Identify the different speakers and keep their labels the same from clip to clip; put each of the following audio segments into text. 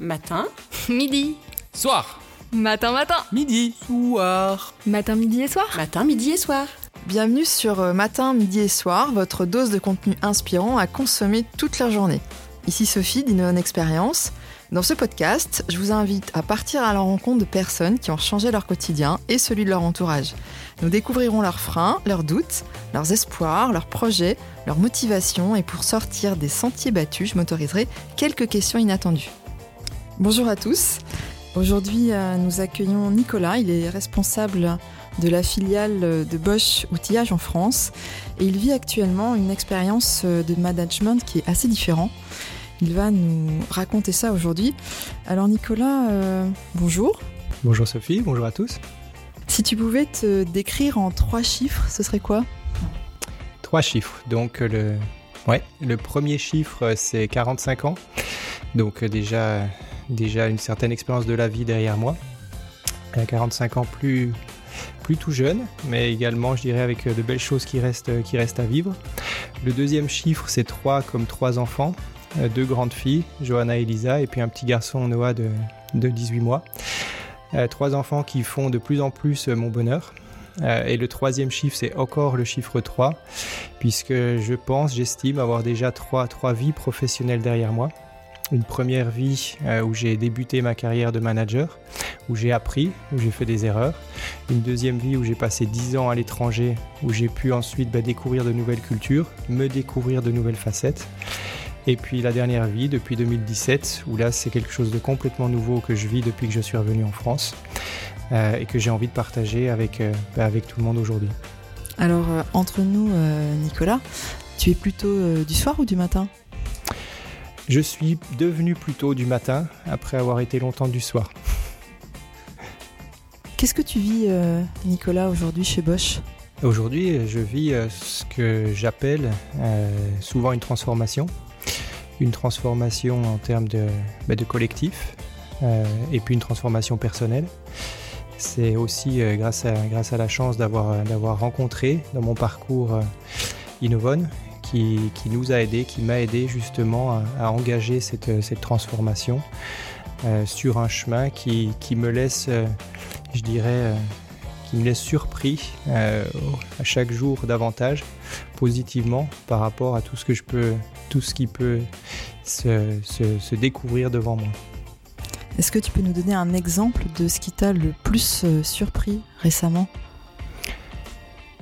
Speaker 1: Matin.
Speaker 2: Midi.
Speaker 3: Soir.
Speaker 2: Matin, matin.
Speaker 3: Midi.
Speaker 4: Soir.
Speaker 2: Matin, midi et soir.
Speaker 1: Matin, midi et soir.
Speaker 4: Bienvenue sur euh, Matin, Midi et Soir, votre dose de contenu inspirant à consommer toute la journée. Ici Sophie d'Innovation Experience. Dans ce podcast, je vous invite à partir à la rencontre de personnes qui ont changé leur quotidien et celui de leur entourage. Nous découvrirons leurs freins, leurs doutes, leurs espoirs, leurs projets, leurs motivations et pour sortir des sentiers battus, je m'autoriserai quelques questions inattendues. Bonjour à tous. Aujourd'hui, euh, nous accueillons Nicolas. Il est responsable de la filiale de Bosch Outillage en France et il vit actuellement une expérience de management qui est assez différente. Il va nous raconter ça aujourd'hui. Alors Nicolas, euh, bonjour.
Speaker 3: Bonjour Sophie, bonjour à tous.
Speaker 4: Si tu pouvais te décrire en trois chiffres, ce serait quoi?
Speaker 3: Trois chiffres. Donc le, ouais, le premier chiffre c'est 45 ans. Donc déjà, déjà une certaine expérience de la vie derrière moi. À 45 ans plus, plus tout jeune, mais également je dirais avec de belles choses qui restent, qui restent à vivre. Le deuxième chiffre c'est 3 comme trois enfants. Euh, deux grandes filles, Johanna et Elisa, et puis un petit garçon, Noah, de, de 18 mois. Euh, trois enfants qui font de plus en plus euh, mon bonheur. Et le troisième chiffre, c'est encore le chiffre 3, puisque je pense, j'estime avoir déjà trois, trois vies professionnelles derrière moi. Une première vie euh, où j'ai débuté ma carrière de manager, où j'ai appris, où j'ai fait des erreurs. Une deuxième vie où j'ai passé 10 ans à l'étranger, où j'ai pu ensuite bah, découvrir de nouvelles cultures, me découvrir de nouvelles facettes. Et puis la dernière vie depuis 2017, où là c'est quelque chose de complètement nouveau que je vis depuis que je suis revenu en France euh, et que j'ai envie de partager avec, euh, bah, tout le monde aujourd'hui.
Speaker 4: Alors entre nous, Nicolas, tu es plutôt du soir ou du matin?
Speaker 3: Je suis devenu plutôt du matin après avoir été longtemps du soir.
Speaker 4: Qu'est-ce que tu vis, euh, Nicolas, aujourd'hui chez Bosch?
Speaker 3: Aujourd'hui, je vis euh, ce que j'appelle euh, souvent une transformation. Une transformation en termes de, bah, de collectif et puis une transformation personnelle. C'est aussi grâce, à, grâce à la chance d'avoir rencontré dans mon parcours euh, Innovon qui, nous a aidés, qui m'a aidé justement à, engager cette, transformation euh, sur un chemin qui, me laisse, euh, je dirais, euh, qui me laisse surpris à chaque jour davantage positivement par rapport à tout ce que je peux, tout ce qui peut se, découvrir devant moi.
Speaker 4: Est-ce que tu peux nous donner un exemple de ce qui t'a le plus surpris récemment?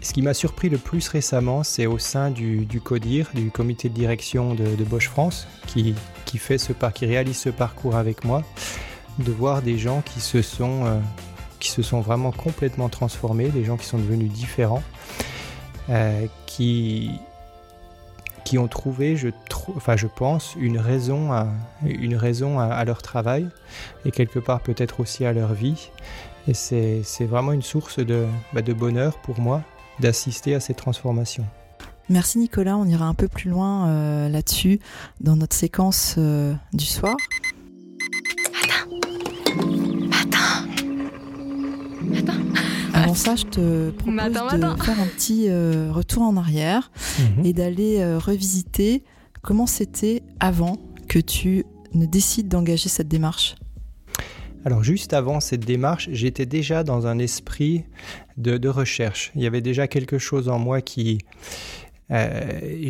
Speaker 3: Ce qui m'a surpris le plus récemment, c'est au sein du, CODIR, du comité de direction de, Bosch France, qui, fait ce réalise ce parcours avec moi, de voir des gens qui se sont, euh, vraiment complètement transformés, des gens qui sont devenus différents, euh, qui, ont trouvé, je, enfin, je pense, une raison, à, leur travail et quelque part peut-être aussi à leur vie. Et c'est vraiment une source de, bah, de bonheur pour moi d'assister à cette transformation.
Speaker 4: Merci Nicolas, on ira un peu plus loin euh, là-dessus dans notre séquence euh, du soir. Avant ça, je te propose
Speaker 2: Matin,
Speaker 4: de
Speaker 2: matin.
Speaker 4: faire un petit euh, retour en arrière et d'aller euh, revisiter comment c'était avant que tu ne décides d'engager cette démarche.
Speaker 3: Alors juste avant cette démarche, j'étais déjà dans un esprit de, recherche. Il y avait déjà quelque chose en moi qui, euh,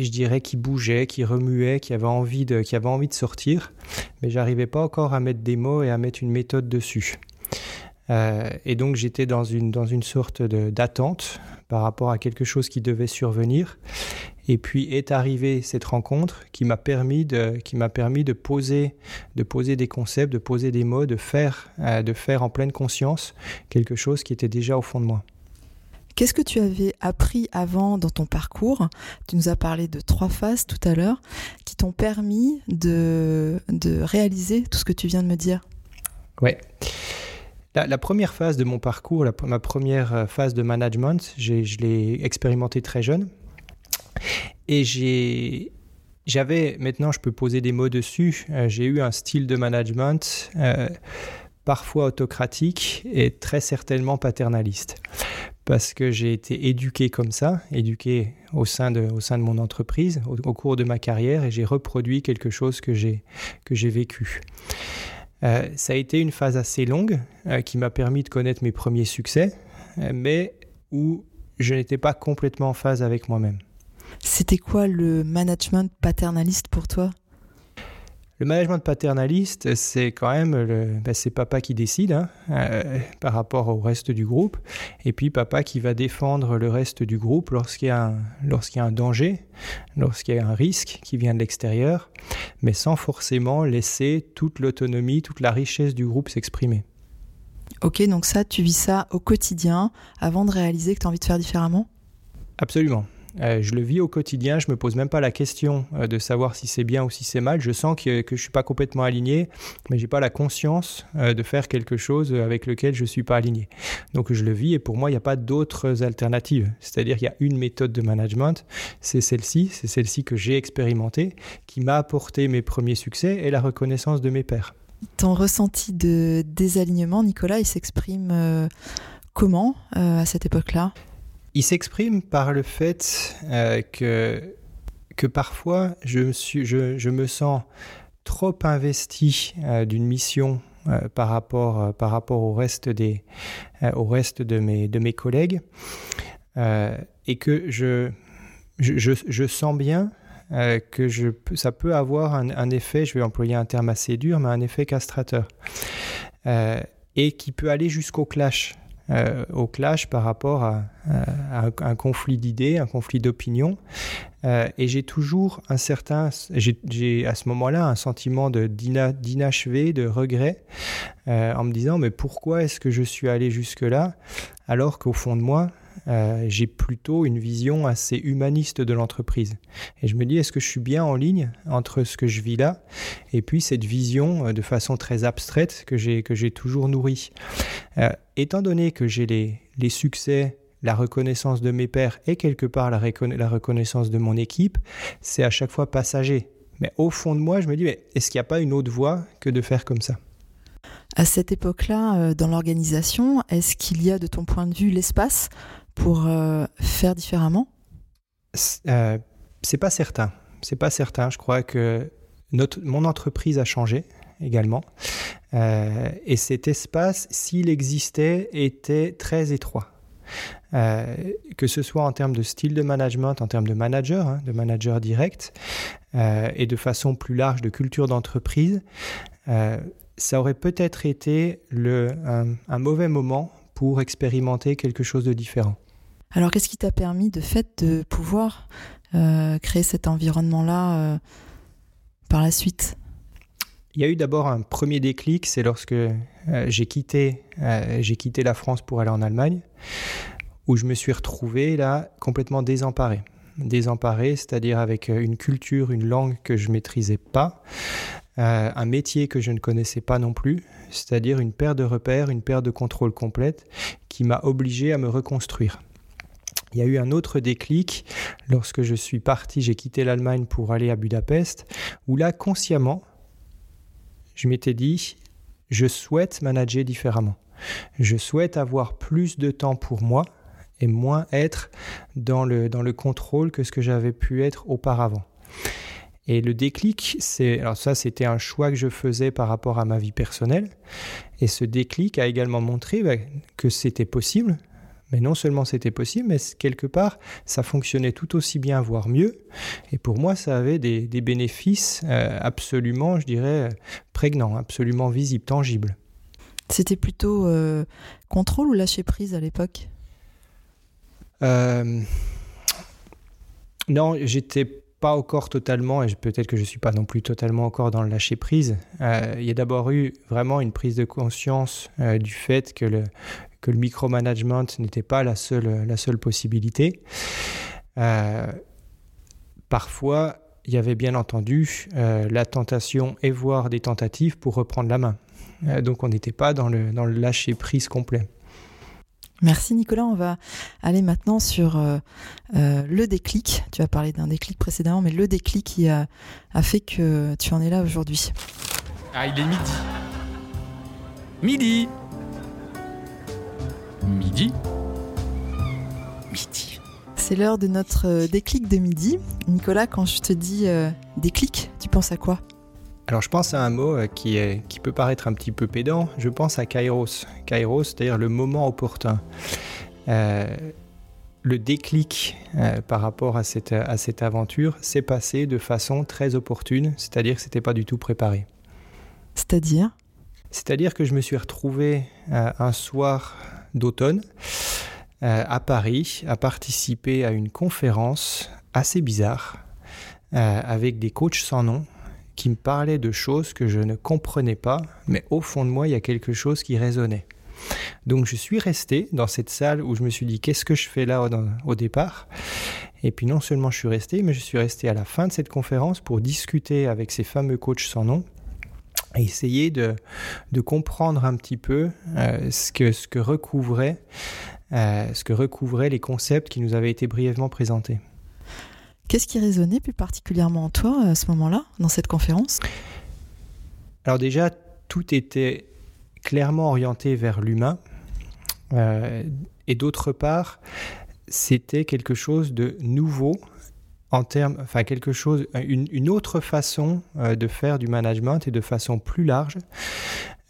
Speaker 3: je dirais, qui bougeait, qui remuait, qui avait envie de, sortir, mais j'arrivais pas encore à mettre des mots et à mettre une méthode dessus. Euh, et donc j'étais dans une, dans une sorte d'attente par rapport à quelque chose qui devait survenir. Et puis est arrivée cette rencontre qui m'a permis de, qui m'a permis de poser, de poser des concepts, de poser des mots, de faire, euh, de faire en pleine conscience quelque chose qui était déjà au fond de moi.
Speaker 4: Qu'est-ce que tu avais appris avant dans ton parcours? Tu nous as parlé de trois phases tout à l'heure qui t'ont permis de, de réaliser tout ce que tu viens de me dire.
Speaker 3: Ouais. La, la première phase de mon parcours, la- ma première euh, phase de management, je l'ai expérimenté très jeune. Et j'avais, maintenant je peux poser des mots dessus, euh, j'ai eu un style de management euh, parfois autocratique et très certainement paternaliste. Parce que j'ai été éduqué comme ça, éduqué au sein de, mon entreprise au, cours de ma carrière et j'ai reproduit quelque chose que j'ai, que j'ai vécu. ça a été une phase assez longue qui m'a permis de connaître mes premiers succès, mais où je n'étais pas complètement en phase avec moi-même.
Speaker 4: C'était quoi le management paternaliste pour toi?
Speaker 3: Le management paternaliste, c'est quand même le, ben, c'est papa qui décide hein, euh, par rapport au reste du groupe, et puis papa qui va défendre le reste du groupe lorsqu'il y a un, lorsqu'il y a un danger, lorsqu'il y a un risque qui vient de l'extérieur, mais sans forcément laisser toute l'autonomie, toute la richesse du groupe s'exprimer.
Speaker 4: Ok, donc ça, tu vis ça au quotidien avant de réaliser que tu as envie de faire différemment?
Speaker 3: Absolument. Euh, je le vis au quotidien, je me pose même pas la question euh, de savoir si c'est bien ou si c'est mal. Je sens que, que je suis pas complètement aligné, mais j'ai pas la conscience euh, de faire quelque chose avec lequel je suis pas aligné. Donc je le vis et pour moi il n'y a pas d'autres alternatives. C'est-à-dire qu'il y a une méthode de management, c'est celle-ci, c'est celle-ci que j'ai expérimentée, qui m'a apporté mes premiers succès et la reconnaissance de mes pairs.
Speaker 4: Ton ressenti de désalignement, Nicolas, il s'exprime comment à cette époque-là?
Speaker 3: Il s'exprime par le fait euh, que, que parfois je me, sens trop investi euh, d'une mission euh, par, rapport, par rapport au reste, des, au reste de, mes, de mes collègues et que je, je, je sens bien que je, ça peut avoir un, effet, je vais employer un terme assez dur, mais un effet castrateur, et qui peut aller jusqu'au clash. Euh, au clash par rapport à, un, conflit d'idées, un conflit d'opinions. Euh, et j'ai toujours un certain, j'ai à ce moment-là un sentiment d'inachevé, de regret, euh, en me disant mais pourquoi est-ce que je suis allé jusque-là alors qu'au fond de moi, euh, j'ai plutôt une vision assez humaniste de l'entreprise. Et je me dis, est-ce que je suis bien en ligne entre ce que je vis là et puis cette vision euh, de façon très abstraite que j'ai, que j'ai toujours nourrie? Euh, Étant donné que j'ai les, les succès la reconnaissance de mes pairs et quelque part la, la reconnaissance de mon équipe, c'est à chaque fois passager. Mais au fond de moi, je me dis, mais est-ce qu'il n'y a pas une autre voie que de faire comme ça?
Speaker 4: À cette époque-là, dans l'organisation, est-ce qu'il y a de ton point de vue l'espace pour euh, faire différemment?
Speaker 3: Euh, C'est pas certain. C'est pas certain. Je crois que notre, mon entreprise a changé également. Euh, et cet espace, s'il existait, était très étroit. que ce soit en termes de style de management, en termes de manager, hein, de manager direct, et de façon plus large de culture d'entreprise, ça aurait peut-être été le, un, mauvais moment pour expérimenter quelque chose de différent.
Speaker 4: Alors, qu'est-ce qui t'a permis de fait de pouvoir euh, créer cet environnement-là euh, par la suite?
Speaker 3: Il y a eu d'abord un premier déclic, c'est lorsque euh, j'ai quitté, j'ai quitté la France pour aller en Allemagne, où je me suis retrouvé là complètement désemparé. Désemparé, c'est-à-dire avec une culture, une langue que je maîtrisais pas, un métier que je ne connaissais pas non plus, c'est-à-dire une paire de repères, une paire de contrôles complète qui m'a obligé à me reconstruire. Il y a eu un autre déclic lorsque je suis parti, j'ai quitté l'Allemagne pour aller à Budapest, où là, consciemment, je m'étais dit, je souhaite manager différemment. Je souhaite avoir plus de temps pour moi et moins être dans le, dans le contrôle que ce que j'avais pu être auparavant. Et le déclic, c'est alors ça c'était un choix que je faisais par rapport à ma vie personnelle et ce déclic a également montré bah, que c'était possible mais non seulement c'était possible, mais quelque part, ça fonctionnait tout aussi bien, voire mieux. Et pour moi, ça avait des, bénéfices euh, absolument, je dirais, prégnants, absolument visibles, tangibles.
Speaker 4: C'était plutôt euh, contrôle ou lâcher prise à l'époque?
Speaker 3: Euh, Non, j'étais pas encore totalement, et peut-être que je ne suis pas non plus totalement encore dans le lâcher prise. il y a d'abord eu vraiment une prise de conscience du fait que le, que le micromanagement n'était pas la seule, la seule possibilité. Euh, parfois, il y avait bien entendu euh, la tentation et voire des tentatives pour reprendre la main. Euh, donc on n'était pas dans le, dans le lâcher-prise complet.
Speaker 4: Merci Nicolas. On va aller maintenant sur le déclic. Tu as parlé d'un déclic précédemment, mais le déclic qui a, a fait que tu en es là aujourd'hui.
Speaker 2: Ah, il est midi. Midi Midi
Speaker 4: Midi. C'est l'heure de notre euh, déclic de midi. Nicolas, quand je te dis euh, déclic, tu penses à quoi?
Speaker 3: Alors je pense à un mot euh, qui, est, qui peut paraître un petit peu pédant, je pense à kairos. Kairos, c'est-à-dire le moment opportun. Euh, le déclic euh, par rapport à cette, à cette aventure s'est passé de façon très opportune, c'est-à-dire que ce n'était pas du tout préparé.
Speaker 4: C'est-à-dire?
Speaker 3: C'est-à-dire que je me suis retrouvé un soir d'automne à Paris à participer à une conférence assez bizarre avec des coachs sans nom qui me parlait de choses que je ne comprenais pas, mais au fond de moi, il y a quelque chose qui résonnait. Donc je suis resté dans cette salle où je me suis dit qu'est-ce que je fais là au, départ? Et puis non seulement je suis resté, mais je suis resté à la fin de cette conférence pour discuter avec ces fameux coachs sans nom essayer de, de comprendre un petit peu euh, ce, que, ce, que recouvrait, euh, ce que recouvraient les concepts qui nous avaient été brièvement présentés.
Speaker 4: Qu'est-ce qui résonnait plus particulièrement en toi à ce moment-là, dans cette conférence?
Speaker 3: Alors déjà, tout était clairement orienté vers l'humain. Euh, et d'autre part, c'était quelque chose de nouveau en termes, enfin quelque chose, une, autre façon euh, de faire du management et de façon plus large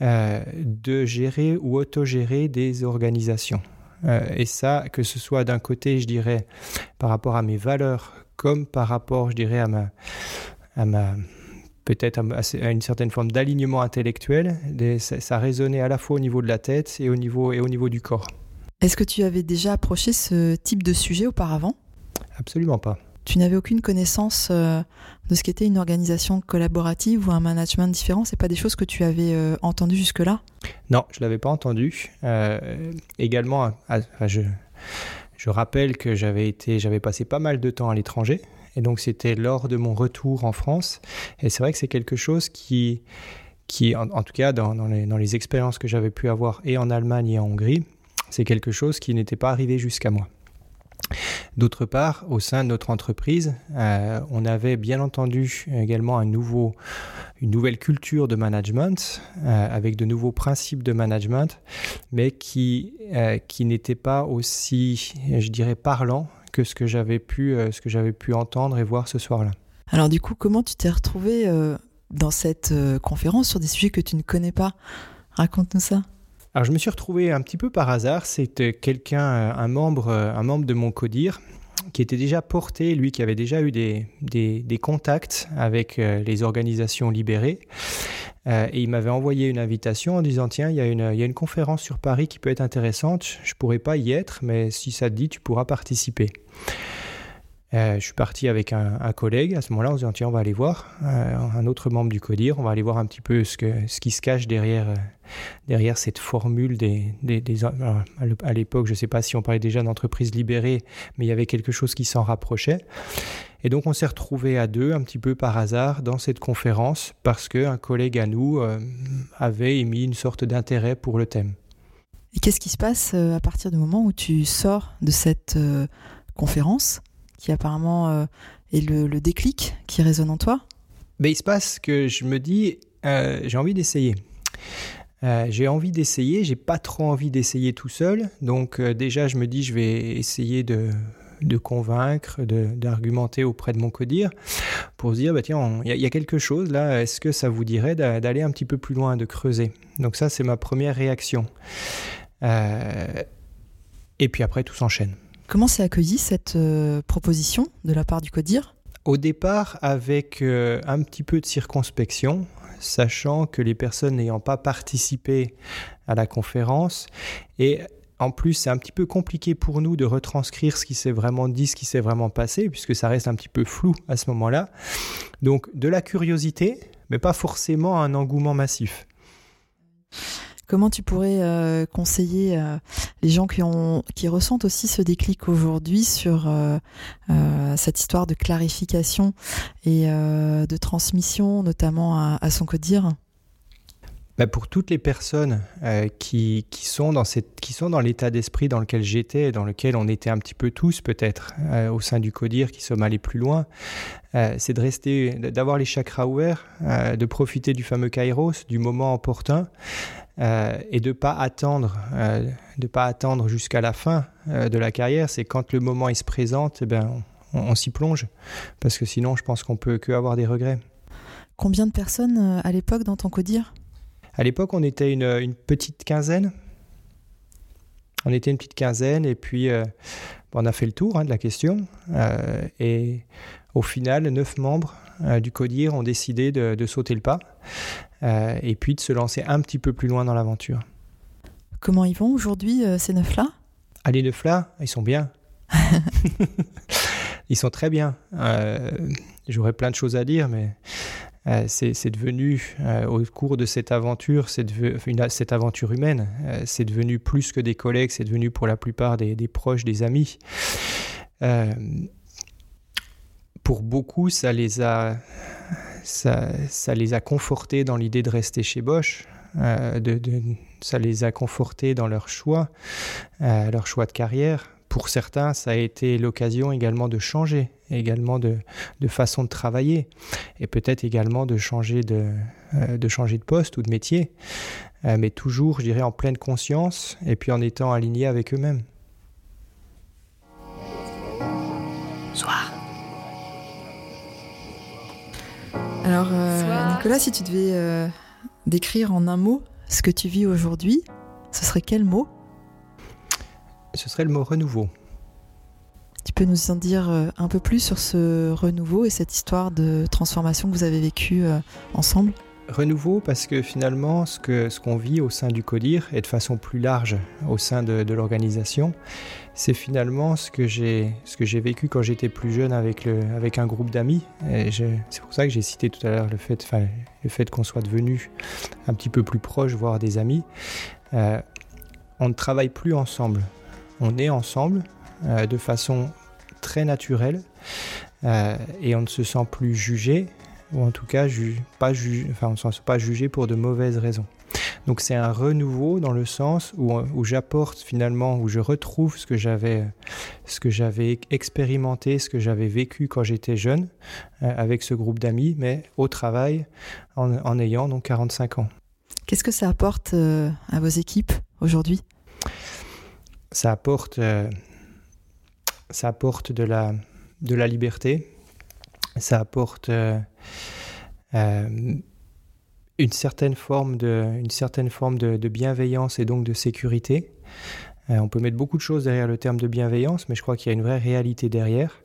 Speaker 3: euh, de gérer ou autogérer des organisations. et ça, que ce soit d'un côté, je dirais, par rapport à mes valeurs comme par rapport, je dirais, à ma, à ma peut-être à, une certaine forme d'alignement intellectuel. ça, résonnait à la fois au niveau de la tête et au niveau, et au niveau du corps.
Speaker 4: Est-ce que tu avais déjà approché ce type de sujet auparavant?
Speaker 3: Absolument pas.
Speaker 4: Tu n'avais aucune connaissance euh, de ce qu'était une organisation collaborative ou un management différent C'est pas des choses que tu avais euh, entendues jusque-là?
Speaker 3: Non, je l'avais pas entendu. Euh, également, je, rappelle que j'avais été, j'avais passé pas mal de temps à l'étranger, et donc c'était lors de mon retour en France. Et c'est vrai que c'est quelque chose qui, qui en, tout cas dans, dans, les, dans les expériences que j'avais pu avoir et en Allemagne et en Hongrie, c'est quelque chose qui n'était pas arrivé jusqu'à moi. D'autre part, au sein de notre entreprise, euh, on avait bien entendu également une nouvelle culture de management euh, avec de nouveaux principes de management, mais qui, euh, qui n'était pas aussi, je dirais, parlant que ce que j'avais pu, ce que j'avais pu entendre et voir ce soir-là.
Speaker 4: Alors du coup, comment tu t'es retrouvé dans cette conférence sur des sujets que tu ne connais pas? Raconte-nous ça.
Speaker 3: Alors je me suis retrouvé un petit peu par hasard, c'était quelqu'un, euh, un membre, euh, un membre de mon CODIR qui était déjà porté, lui qui avait déjà eu des, contacts avec euh, les organisations libérées. et il m'avait envoyé une invitation en disant Tiens, il y, a une, il y a une conférence sur Paris qui peut être intéressante. Je pourrais pas y être, mais si ça te dit, tu pourras participer. Euh, je suis parti avec un, collègue. À ce moment-là, on se dit tiens, on va aller voir euh, un autre membre du CODIR. On va aller voir un petit peu ce, qui se cache derrière, euh, cette formule des, à l'époque, je ne sais pas si on parlait déjà d'entreprise libérée, mais il y avait quelque chose qui s'en rapprochait. Et donc, on s'est retrouvé à deux, un petit peu par hasard, dans cette conférence, parce qu'un collègue à nous avait émis une sorte d'intérêt pour le thème.
Speaker 4: Et qu'est-ce qui se passe à partir du moment où tu sors de cette conférence? Qui apparemment euh, est le, déclic qui résonne en toi
Speaker 3: Mais Il se passe que je me dis, euh, j'ai envie d'essayer. Euh, j'ai envie d'essayer, j'ai pas trop envie d'essayer tout seul. Donc déjà, je me dis, je vais essayer de, de convaincre, d'argumenter auprès de mon codir pour se dire, bah, tiens, il y, a quelque chose là, est-ce que ça vous dirait d'aller un petit peu plus loin, de creuser? Donc ça, c'est ma première réaction. et puis après, tout s'enchaîne.
Speaker 4: Comment s'est accueillie cette euh, proposition de la part du CODIR?
Speaker 3: Au départ, avec euh, un petit peu de circonspection, sachant que les personnes n'ayant pas participé à la conférence et en plus, c'est un petit peu compliqué pour nous de retranscrire ce qui s'est vraiment dit, ce qui s'est vraiment passé, puisque ça reste un petit peu flou à ce moment-là. Donc, de la curiosité, mais pas forcément un engouement massif.
Speaker 4: Comment tu pourrais euh, conseiller euh, les gens qui, ont, qui ressentent aussi ce déclic aujourd'hui sur euh, cette histoire de clarification et de transmission, notamment à, son codir
Speaker 3: bah pour toutes les personnes qui, qui, sont dans cette, qui sont dans l'état d'esprit dans lequel j'étais, dans lequel on était un petit peu tous peut-être au sein du CODIR, qui sommes allés plus loin, c'est de rester, d'avoir les chakras ouverts, de profiter du fameux kairos, du moment opportun, euh, et de pas attendre, euh, pas attendre jusqu'à la fin euh, de la carrière. C'est quand le moment il se présente, eh ben, on, s'y plonge, parce que sinon, je pense qu'on peut que avoir des regrets.
Speaker 4: Combien de personnes à l'époque dans ton codir?
Speaker 3: À l'époque, on était une, petite quinzaine. On était une petite quinzaine et puis on a fait le tour hein, de la question. et au final, neuf membres du CODIR ont décidé de sauter le pas et puis de se lancer un petit peu plus loin dans l'aventure.
Speaker 4: Comment ils vont aujourd'hui, euh, ces neuf-là?
Speaker 3: Ah, Les neuf-là, ils sont bien. ils sont très bien. Euh, j'aurais plein de choses à dire, mais euh, c'est devenu, au cours de cette aventure, cette aventure humaine, c'est devenu plus que des collègues, c'est devenu pour la plupart des, proches, des amis. pour beaucoup, ça les a, ça, les a confortés dans l'idée de rester chez Bosch. Euh, de, ça les a confortés dans leur choix, euh, leur choix de carrière. Pour certains, ça a été l'occasion également de changer, également de, de façon de travailler, et peut-être également de changer de, euh, de changer de poste ou de métier, mais toujours, je dirais, en pleine conscience et puis en étant alignés avec eux-mêmes.
Speaker 4: Soir. Alors, Nicolas, si tu devais d'écrire en un mot ce que tu vis aujourd'hui, ce serait quel mot?
Speaker 3: Ce serait le mot renouveau.
Speaker 4: Tu peux nous en dire euh, un peu plus sur ce renouveau et cette histoire de transformation que vous avez vécue euh, ensemble?
Speaker 3: Renouveau parce que finalement, ce qu'on ce qu'on vit au sein du CODIR et de façon plus large au sein de, de l'organisation, c'est finalement ce que j'ai vécu quand j'étais plus jeune avec, le, avec un groupe d'amis. C'est pour ça que j'ai cité tout à l'heure le fait, le fait qu'on soit devenu un petit peu plus proche, voire des amis. Euh, on ne travaille plus ensemble. On est ensemble euh, de façon très naturelle euh, et on ne se sent plus jugé ou en tout cas pas enfin, on ne se sent pas jugé pour de mauvaises raisons. Donc c'est un renouveau dans le sens où, j'apporte finalement, où je retrouve ce que j'avais, ce que j'avais expérimenté, ce que j'avais vécu quand j'étais jeune euh, avec ce groupe d'amis, mais au travail en, ayant donc 45 ans.
Speaker 4: Qu'est-ce que ça apporte à vos équipes aujourd'hui?
Speaker 3: Ça apporte, euh, ça apporte de la, de la liberté, ça apporte une certaine forme de, une certaine forme de, bienveillance et donc de sécurité. Euh, on peut mettre beaucoup de choses derrière le terme de bienveillance, mais je crois qu'il y a une vraie réalité derrière.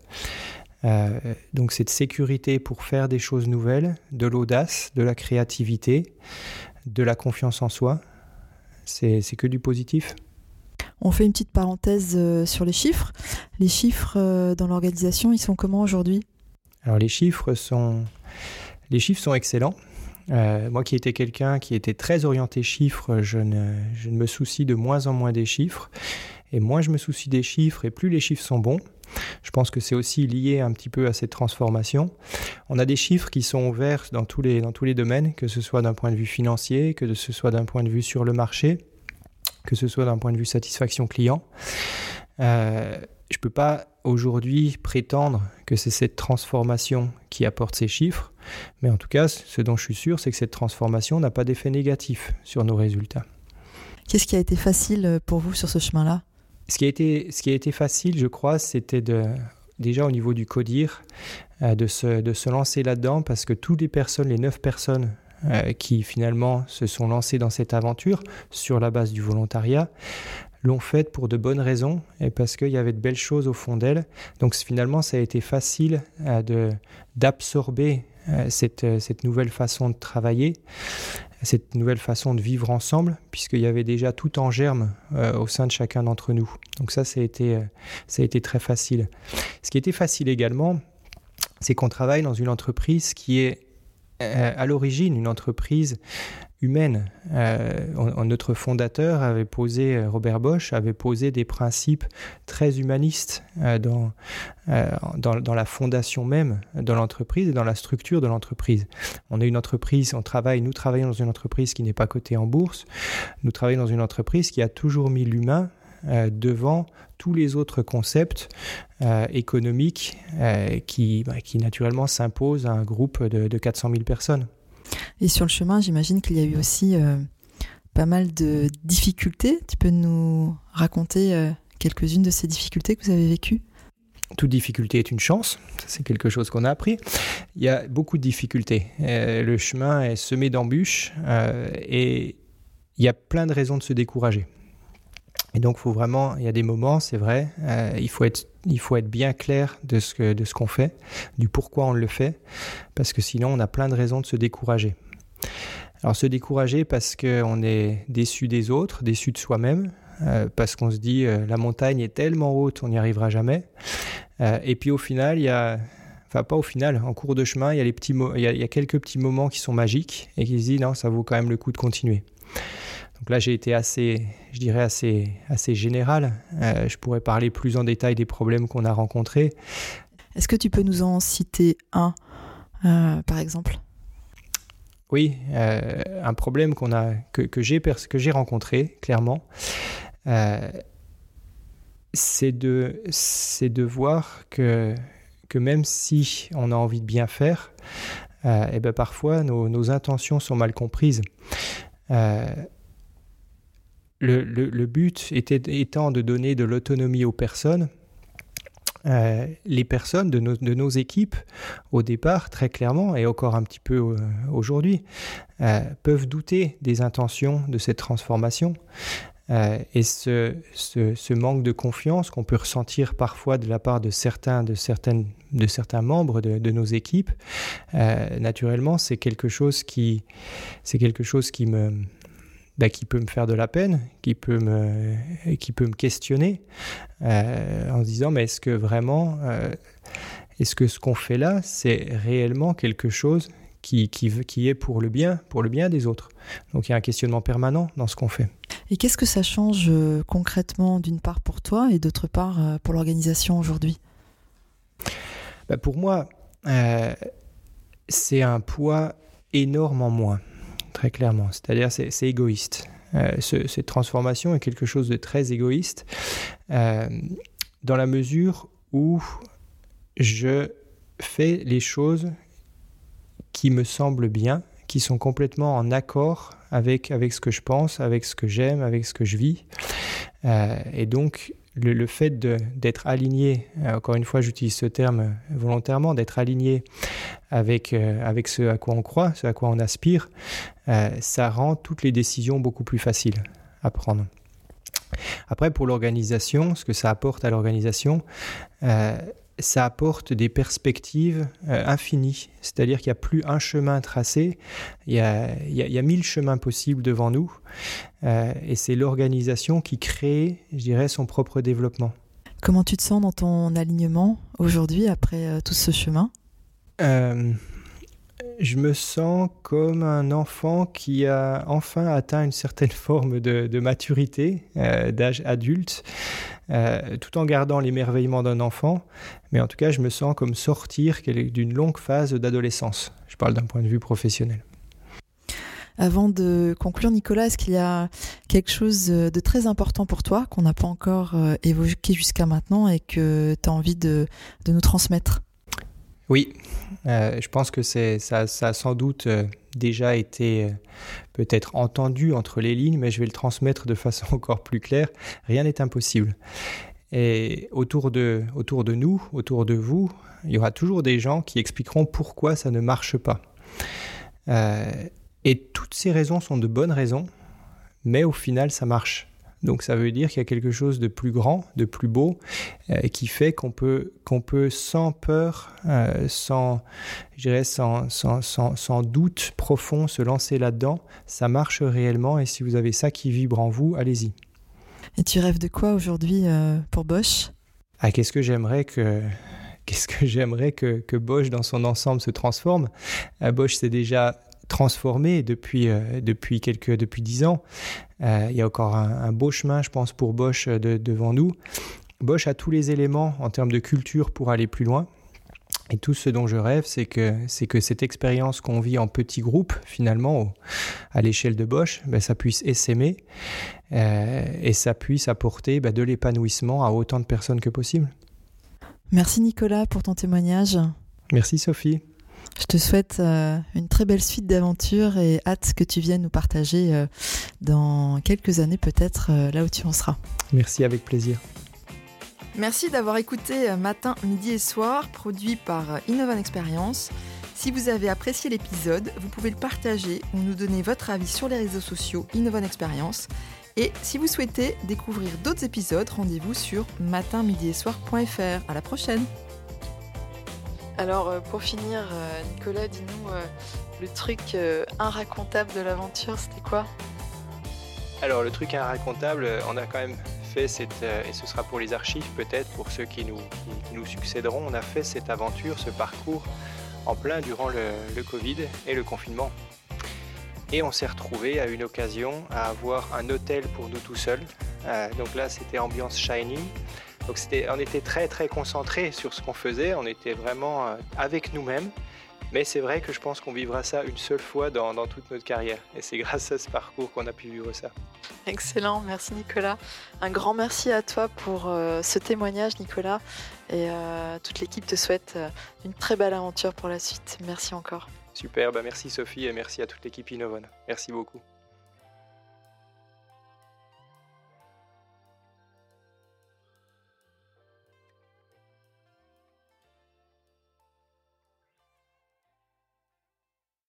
Speaker 3: Euh, donc cette sécurité pour faire des choses nouvelles, de l'audace, de la créativité, de la confiance en soi, c'est que du positif.
Speaker 4: On fait une petite parenthèse euh, sur les chiffres. Les chiffres dans l'organisation, ils sont comment aujourd'hui?
Speaker 3: Alors les chiffres sont les chiffres sont excellents. Euh, moi qui étais quelqu'un qui était très orienté chiffres, je ne, me soucie de moins en moins des chiffres. Et moins je me soucie des chiffres et plus les chiffres sont bons. Je pense que c'est aussi lié un petit peu à cette transformation. On a des chiffres qui sont ouverts dans tous les domaines, que ce soit d'un point de vue financier, que ce soit d'un point de vue sur le marché, que ce soit d'un point de vue satisfaction client. Euh, je ne peux pas aujourd'hui prétendre que c'est cette transformation qui apporte ces chiffres, mais en tout cas, ce dont je suis sûr, c'est que cette transformation n'a pas d'effet négatif sur nos résultats.
Speaker 4: Qu'est-ce qui a été facile pour vous sur ce chemin-là?
Speaker 3: Ce qui, a été, ce qui a été facile, je crois, c'était de, déjà au niveau du CODIR, euh, de, se, de se lancer là-dedans, parce que toutes les personnes, les neuf personnes euh, qui finalement se sont lancées dans cette aventure sur la base du volontariat, l'ont faite pour de bonnes raisons et parce qu'il y avait de belles choses au fond d'elle. Donc finalement, ça a été facile euh, de, d'absorber euh, cette, cette nouvelle façon de travailler, cette nouvelle façon de vivre ensemble, puisqu'il y avait déjà tout en germe au sein de chacun d'entre nous. Donc ça, ça a été, ça a été très facile. Ce qui était facile également, c'est qu'on travaille dans une entreprise qui est à l'origine une entreprise humaine. Euh, notre fondateur avait posé, euh, Robert Bosch, avait posé des principes très humanistes euh, dans, dans, dans, la fondation même de l'entreprise et dans la structure de l'entreprise. On est une entreprise, on travaille, nous travaillons dans une entreprise qui n'est pas cotée en bourse. Nous travaillons dans une entreprise qui a toujours mis l'humain devant tous les autres concepts économiques qui, bah, qui naturellement s'imposent à un groupe de, de 400 000 personnes.
Speaker 4: Et sur le chemin, j'imagine qu'il y a eu aussi euh, pas mal de difficultés. Tu peux nous raconter euh, quelques-unes de ces difficultés que vous avez vécues?
Speaker 3: Toute difficulté est une chance, c'est quelque chose qu'on a appris. Il y a beaucoup de difficultés. le chemin est semé d'embûches et il y a plein de raisons de se décourager. Et donc, faut vraiment, il y a des moments, c'est vrai, euh, il, faut être, il faut être bien clair de ce, que, de ce qu'on fait, du pourquoi on le fait, parce que sinon, on a plein de raisons de se décourager. Alors, se décourager parce qu'on est déçu des autres, déçu de soi-même, euh, parce qu'on se dit euh, la montagne est tellement haute, on n'y arrivera jamais. et puis, au final, il y a enfin pas au final, en cours de chemin, il y a, les petits il y a, il y a quelques petits moments qui sont magiques et qui se disent non, ça vaut quand même le coup de continuer. Donc là, j'ai été assez, je dirais, assez, assez général. Euh, je pourrais parler plus en détail des problèmes qu'on a rencontrés.
Speaker 4: Est-ce que tu peux nous en citer un, euh, par exemple?
Speaker 3: Oui, euh, un problème qu'on a, que, que j'ai, que j'ai rencontré, clairement, c'est de, c'est de voir que, que même si on a envie de bien faire, et eh ben parfois nos, nos, intentions sont mal comprises. Le, but était, étant de donner de l'autonomie aux personnes. Euh, les personnes de nos, équipes, au départ, très clairement, et encore un petit peu euh, aujourd'hui, euh, peuvent douter des intentions de cette transformation. et ce, manque de confiance qu'on peut ressentir parfois de la part de certains, de certaines, de certains membres de, de nos équipes, naturellement, c'est quelque chose qui, c'est quelque chose qui me, bah, qui peut me faire de la peine, qui peut me, qui peut me questionner euh, en se disant mais est-ce que vraiment, euh, est-ce que ce qu'on fait là, c'est réellement quelque chose qui, qui, qui, est pour le bien, pour le bien des autres? Donc il y a un questionnement permanent dans ce qu'on fait.
Speaker 4: Et qu'est-ce que ça change euh, concrètement d'une part pour toi et d'autre part pour l'organisation aujourd'hui?
Speaker 3: Bah, Pour moi, c'est un poids énorme en moins très clairement. C'est-à-dire, c'est égoïste. Euh, cette transformation est quelque chose de très égoïste euh, dans la mesure où je fais les choses qui me semblent bien, qui sont complètement en accord avec, avec ce que je pense, avec ce que j'aime, avec ce que je vis. Euh, et donc, le, fait d'être aligné, euh, encore une fois j'utilise ce terme volontairement, d'être aligné avec, euh, avec ce à quoi on croit, ce à quoi on aspire, euh, ça rend toutes les décisions beaucoup plus faciles à prendre. Après, pour l'organisation, ce que ça apporte à l'organisation, ça apporte des perspectives euh, infinies. C'est-à-dire qu'il n'y a plus un chemin tracé, il y a, il mille chemins possibles devant nous. Euh, et c'est l'organisation qui crée, je dirais, son propre développement.
Speaker 4: Comment tu te sens dans ton alignement aujourd'hui après euh, tout ce chemin?
Speaker 3: Je me sens comme un enfant qui a enfin atteint une certaine forme de, maturité, d'âge adulte, euh, tout en gardant l'émerveillement d'un enfant. Mais en tout cas, je me sens comme sortir d'une longue phase d'adolescence. Je parle d'un point de vue professionnel.
Speaker 4: Avant de conclure, Nicolas, est-ce qu'il y a quelque chose de très important pour toi qu'on n'a pas encore euh, évoqué jusqu'à maintenant et que tu as envie de, nous transmettre?
Speaker 3: Oui, euh, je pense que ça, a sans doute déjà été euh, peut-être entendu entre les lignes, mais je vais le transmettre de façon encore plus claire. Rien n'est impossible. Et autour de, autour de nous, autour de vous, il y aura toujours des gens qui expliqueront pourquoi ça ne marche pas. Euh, et toutes ces raisons sont de bonnes raisons, mais au final, ça marche. Donc ça veut dire qu'il y a quelque chose de plus grand, de plus beau, euh, qui fait qu'on peut, qu'on peut sans peur, euh, sans, je dirais sans, sans, sans, sans, doute profond se lancer là-dedans. Ça marche réellement et si vous avez ça qui vibre en vous, allez-y.
Speaker 4: Et tu rêves de quoi aujourd'hui euh, pour Bosch?
Speaker 3: Ah, Qu'est-ce que j'aimerais que... Qu'est-ce que j'aimerais que, que Bosch dans son ensemble se transforme? Bosch, c'est déjà transformé depuis, euh, depuis quelques depuis dix ans. Euh, il y a encore un, beau chemin, je pense, pour Bosch euh, devant nous. Bosch a tous les éléments en termes de culture pour aller plus loin. Et tout ce dont je rêve, c'est que, c'est que cette expérience qu'on vit en petits groupes, finalement, à l'échelle de Bosch, ben, ça puisse essaimer et ça puisse apporter ben, de l'épanouissement à autant de personnes que possible.
Speaker 4: Merci Nicolas pour ton témoignage.
Speaker 3: Merci Sophie.
Speaker 4: Je te souhaite euh, une très belle suite d'aventures et hâte que tu viennes nous partager euh, dans quelques années peut-être euh, là où tu en seras.
Speaker 3: Merci avec plaisir.
Speaker 4: Merci d'avoir écouté Matin, Midi et Soir, produit par Innovan Experience. Si vous avez apprécié l'épisode, vous pouvez le partager ou nous donner votre avis sur les réseaux sociaux Innovan Experience. Et si vous souhaitez découvrir d'autres épisodes, rendez-vous sur matinmidiesoir.fr. À la prochaine. Alors, euh, pour finir, euh, Nicolas, dis-nous euh, le truc inracontable de l'aventure, c'était quoi?
Speaker 3: Alors, le truc inracontable, on a quand même fait cette, et ce sera pour les archives peut-être, pour ceux qui nous, qui nous succéderont, on a fait cette aventure, ce parcours en plein durant le, Covid et le confinement. Et on s'est retrouvé à une occasion à avoir un hôtel pour nous tout seuls. Donc là, c'était ambiance shiny. Donc on était très très concentré sur ce qu'on faisait. On était vraiment euh, avec nous-mêmes. Mais c'est vrai que je pense qu'on vivra ça une seule fois dans, toute notre carrière. Et c'est grâce à ce parcours qu'on a pu vivre ça.
Speaker 4: Excellent, merci Nicolas. Un grand merci à toi pour euh, ce témoignage Nicolas. Et euh, toute l'équipe te souhaite euh, une très belle aventure pour la suite. Merci encore.
Speaker 3: Super, bah merci Sophie et merci à toute l'équipe Innovon. Merci beaucoup.